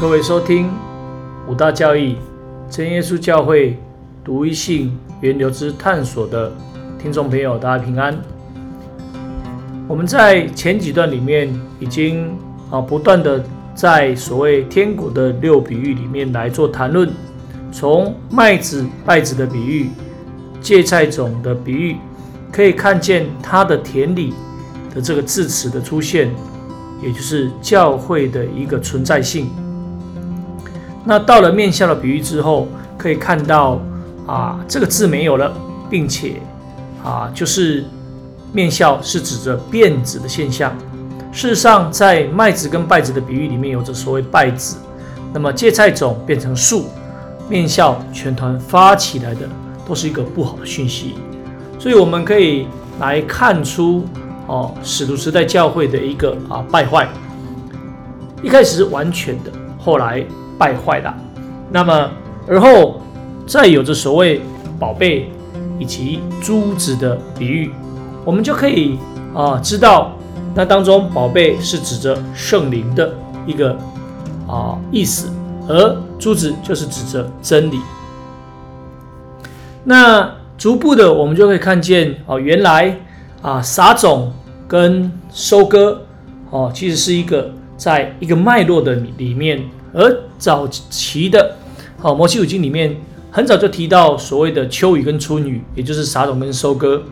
各位收听五大教义真耶稣教会独一性源流之探索的听众朋友，大家平安。我们在前几段里面已经啊不断的在所谓天国的六比喻里面来做谈论，从麦子、稗子的比喻、芥菜种的比喻，可以看见它的田里的这个字词的出现，也就是教会的一个存在性。那到了面相的比喻之后，可以看到啊，这个字没有了，并且啊，就是面相是指着变质的现象。事实上，在麦子跟败子的比喻里面，有着所谓败子，那么芥菜种变成树，面相全团发起来的，都是一个不好的讯息。所以我们可以来看出哦，使徒时代教会的一个啊败坏，一开始是完全的，后来。败坏了，那么而后再有着所谓宝贝以及珠子的比喻，我们就可以啊知道，那当中宝贝是指着圣灵的一个啊意思，而珠子就是指着真理。那逐步的我们就可以看见哦，原来啊撒种跟收割哦，其实是一个在一个脉络的里面。而早期的，好摩西五经里面很早就提到所谓的秋雨跟春雨，也就是撒种跟收割。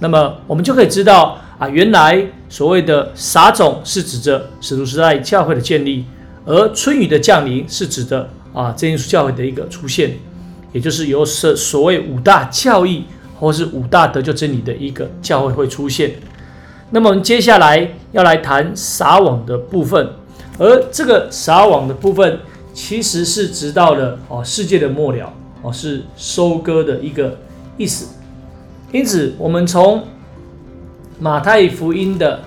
那么我们就可以知道啊，原来所谓的撒种是指着使徒时代教会的建立，而春雨的降临是指的啊真耶稣教会的一个出现，也就是由所所谓五大教义或是五大得救真理的一个教会会出现。那么我们接下来要来谈撒网的部分。而这个撒网的部分，其实是直到了哦世界的末了哦，是收割的一个意思。因此，我们从马太福音的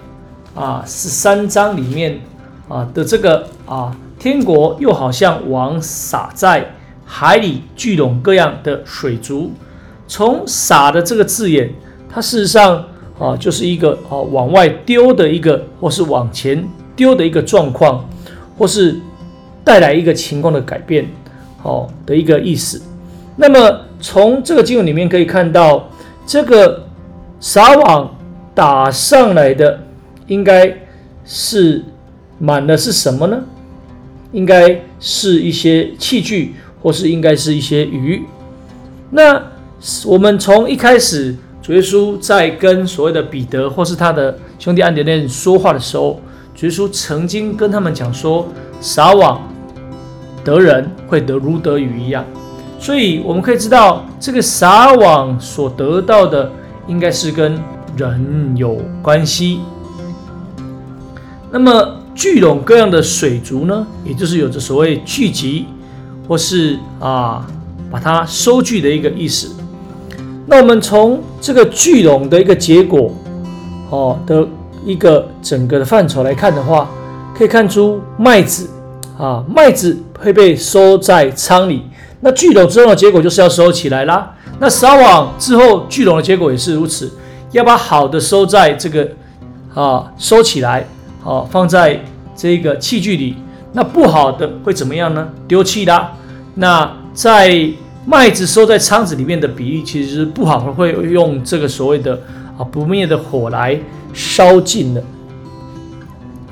啊十三章里面啊的这个啊天国又好像网撒在海里聚拢各样的水族，从撒的这个字眼，它事实上啊就是一个啊往外丢的一个，或是往前。丢的一个状况，或是带来一个情况的改变，好的一个意思。那么从这个经文里面可以看到，这个撒网打上来的，应该是满的是什么呢？应该是一些器具，或是应该是一些鱼。那我们从一开始主耶稣在跟所谓的彼得或是他的兄弟安德烈说话的时候。耶稣曾经跟他们讲说：“撒网得人会得如得鱼一样。”所以我们可以知道，这个撒网所得到的，应该是跟人有关系。那么聚拢各样的水族呢，也就是有着所谓聚集或是啊把它收聚的一个意思。那我们从这个聚拢的一个结果，哦的。一个整个的范畴来看的话，可以看出麦子啊，麦子会被收在仓里。那聚拢之后的结果就是要收起来啦。那撒网之后聚拢的结果也是如此，要把好的收在这个啊收起来，好放在这个器具里。那不好的会怎么样呢？丢弃啦。那在麦子收在仓子里面的比喻，其实是不好的，会用这个所谓的啊不灭的火来。烧尽了，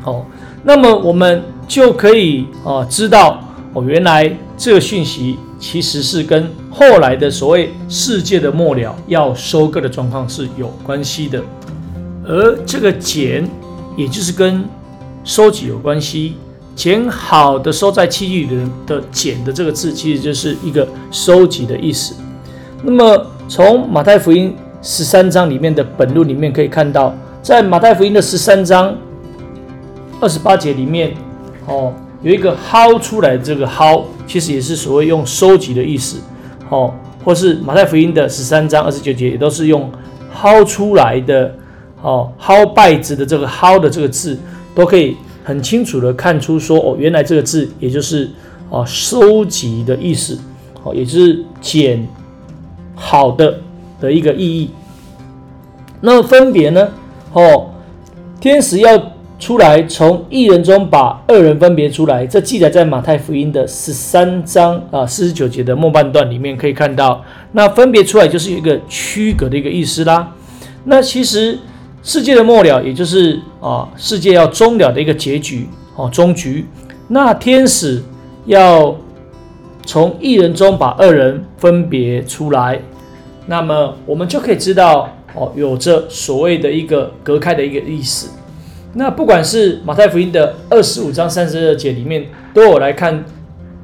好，那么我们就可以啊知道哦，原来这个讯息其实是跟后来的所谓世界的末了要收割的状况是有关系的，而这个捡，也就是跟收集有关系，捡好的收在器具里的捡的这个字，其实就是一个收集的意思。那么从马太福音十三章里面的本录里面可以看到。在马太福音的十三章二十八节里面，哦，有一个薅出来，这个薅其实也是所谓用收集的意思，哦，或是马太福音的十三章二十九节也都是用薅出来的，哦，薅败子的这个薅的这个字，都可以很清楚的看出说，哦，原来这个字也就是哦收集的意思，哦，也就是捡好的的一个意义。那么分别呢？哦，天使要出来，从一人中把二人分别出来。这记载在马太福音的十三章啊四十九节的末半段里面可以看到。那分别出来就是一个区隔的一个意思啦。那其实世界的末了，也就是啊世界要终了的一个结局哦终局。那天使要从一人中把二人分别出来，那么我们就可以知道哦有着所谓的一个隔开的一个意思。那不管是马太福音的二十五章三十二节里面，都有来看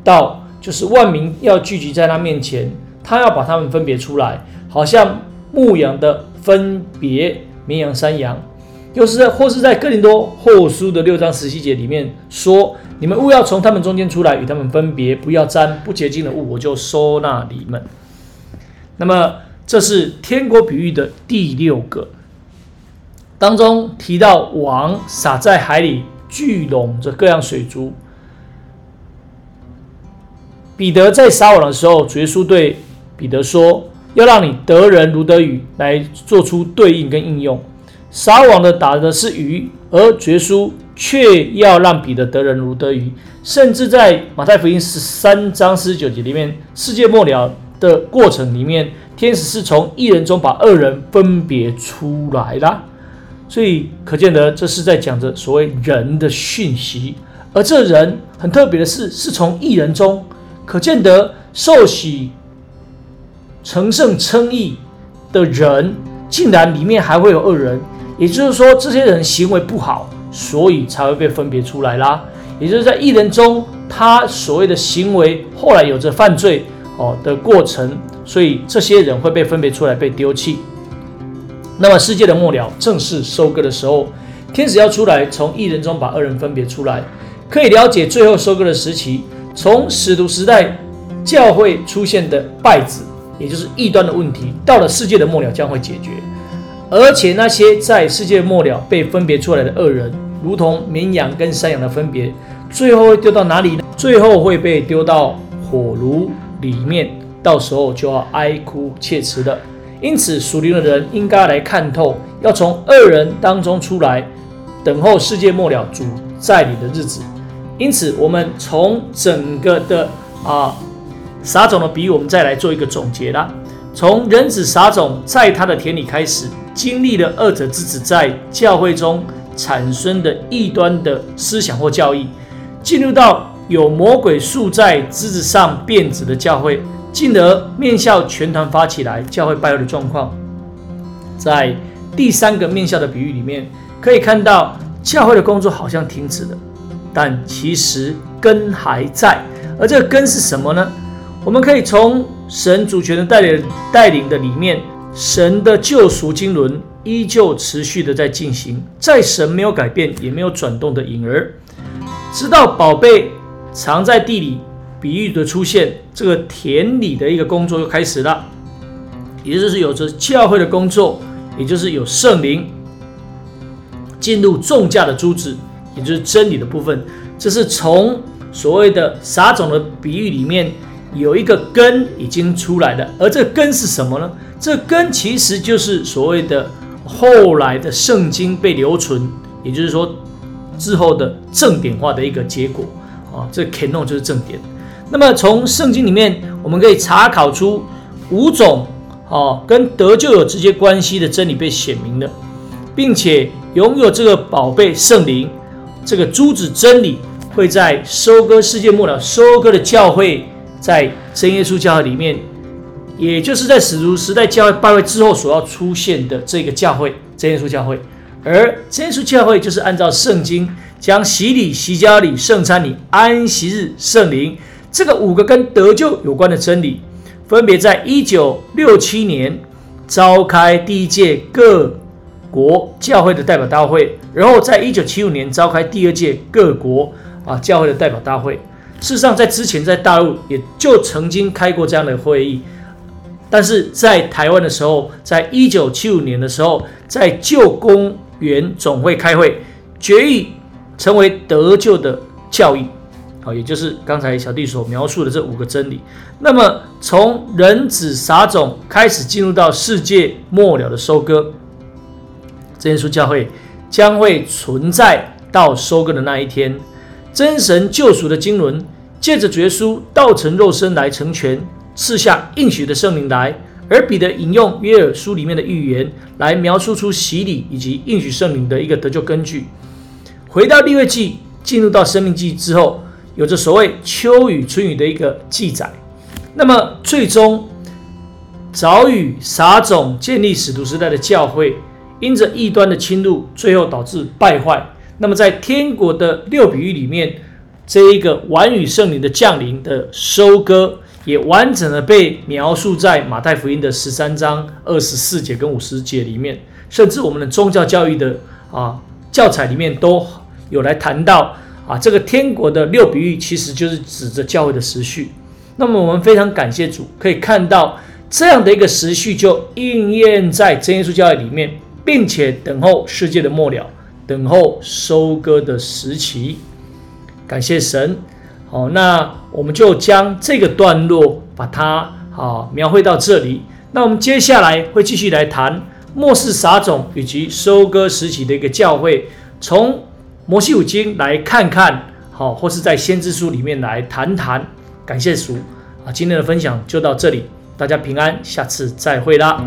到，就是万民要聚集在他面前，他要把他们分别出来，好像牧羊的分别绵羊山羊。又是在或是在哥林多后书的六章十七节里面说，你们勿要从他们中间出来，与他们分别，不要沾不洁净的物，我就收纳你们。那么这是天国比喻的第六个。当中提到网撒在海里，聚拢着各样水族。彼得在撒网的时候，耶稣对彼得说：“要让你得人如得鱼，来做出对应跟应用。撒网的打的是鱼，而耶稣却要让彼得得人如得鱼。甚至在马太福音十三章四十九节里面，世界末了的过程里面，天使是从一人中把二人分别出来了。”所以可见得，这是在讲着所谓人的讯息，而这人很特别的是，是从一人中可见得受洗成圣称义的人，竟然里面还会有恶人，也就是说，这些人行为不好，所以才会被分别出来啦。也就是在一人中，他所谓的行为后来有着犯罪哦的过程，所以这些人会被分别出来，被丢弃。那么世界的末了正式收割的时候，天使要出来，从一人中把二人分别出来，可以了解最后收割的时期。从使徒时代教会出现的败子，也就是异端的问题，到了世界的末了将会解决。而且那些在世界末了被分别出来的恶人，如同绵羊跟山羊的分别，最后会丢到哪里呢？最后会被丢到火炉里面，到时候就要哀哭切齿的。因此，属灵的人应该来看透，要从二人当中出来，等候世界末了主在你的日子。因此，我们从整个的啊撒种的比喻，我们再来做一个总结啦。从人子撒种在他的田里开始，经历了二者之子在教会中产生的异端的思想或教义，进入到有魔鬼树在枝子上变质的教会。进而面校全团发起来，教会败坏的状况，在第三个面校的比喻里面，可以看到教会的工作好像停止了，但其实根还在。而这个根是什么呢？我们可以从神主权的带领带领的里面，神的救赎经纶依旧持续的在进行，在神没有改变也没有转动的影儿，直到宝贝藏在地里。比喻的出现，这个田里的一个工作又开始了，也就是有着教会的工作，也就是有圣灵进入重价的珠子，也就是真理的部分。这是从所谓的撒种的比喻里面有一个根已经出来的，而这根是什么呢？这根其实就是所谓的后来的圣经被留存，也就是说之后的正典化的一个结果啊。这 canon 就是正典。那么从圣经里面，我们可以查考出五种哦跟得救有直接关系的真理被显明了，并且拥有这个宝贝圣灵，这个珠子真理会在收割世界末了收割的教会，在真耶稣教会里面，也就是在使徒时代教会败坏之后所要出现的这个教会真耶稣教会，而真耶稣教会就是按照圣经将洗礼、洗脚礼、圣餐礼、安息日、圣灵。这个五个跟得救有关的真理，分别在一九六七年召开第一届各国教会的代表大会，然后在一九七五年召开第二届各国啊教会的代表大会。事实上，在之前在大陆也就曾经开过这样的会议，但是在台湾的时候，在一九七五年的时候，在旧宫园总会开会，决议成为得救的教义。好，也就是刚才小弟所描述的这五个真理。那么，从人子撒种开始，进入到世界末了的收割，这耶稣教会将会存在到收割的那一天。真神救赎的经纶，借着绝书道成肉身来成全，赐下应许的圣灵来。而彼得引用约尔书里面的预言，来描述出洗礼以及应许圣灵的一个得救根据。回到立位记，进入到生命记之后，有着所谓秋雨春雨的一个记载。那么最终，早雨撒种建立使徒时代的教会，因着异端的侵入，最后导致败坏。那么在天国的六比喻里面，这一个晚雨圣灵的降临的收割，也完整的被描述在马太福音的十三章二十四节跟五十节里面，甚至我们的宗教教育的啊教材里面都有来谈到啊，这个天国的六比喻其实就是指着教会的时序。那么我们非常感谢主，可以看到这样的一个时序就应验在真耶稣教会里面，并且等候世界的末了。等候收割的时期，感谢神。哦，那我们就将这个段落把它好描绘到这里。那我们接下来会继续来谈末世撒种以及收割时期的一个教会，从摩西五经来看看，好，或是在先知书里面来谈谈。感谢主啊，今天的分享就到这里，大家平安，下次再会啦。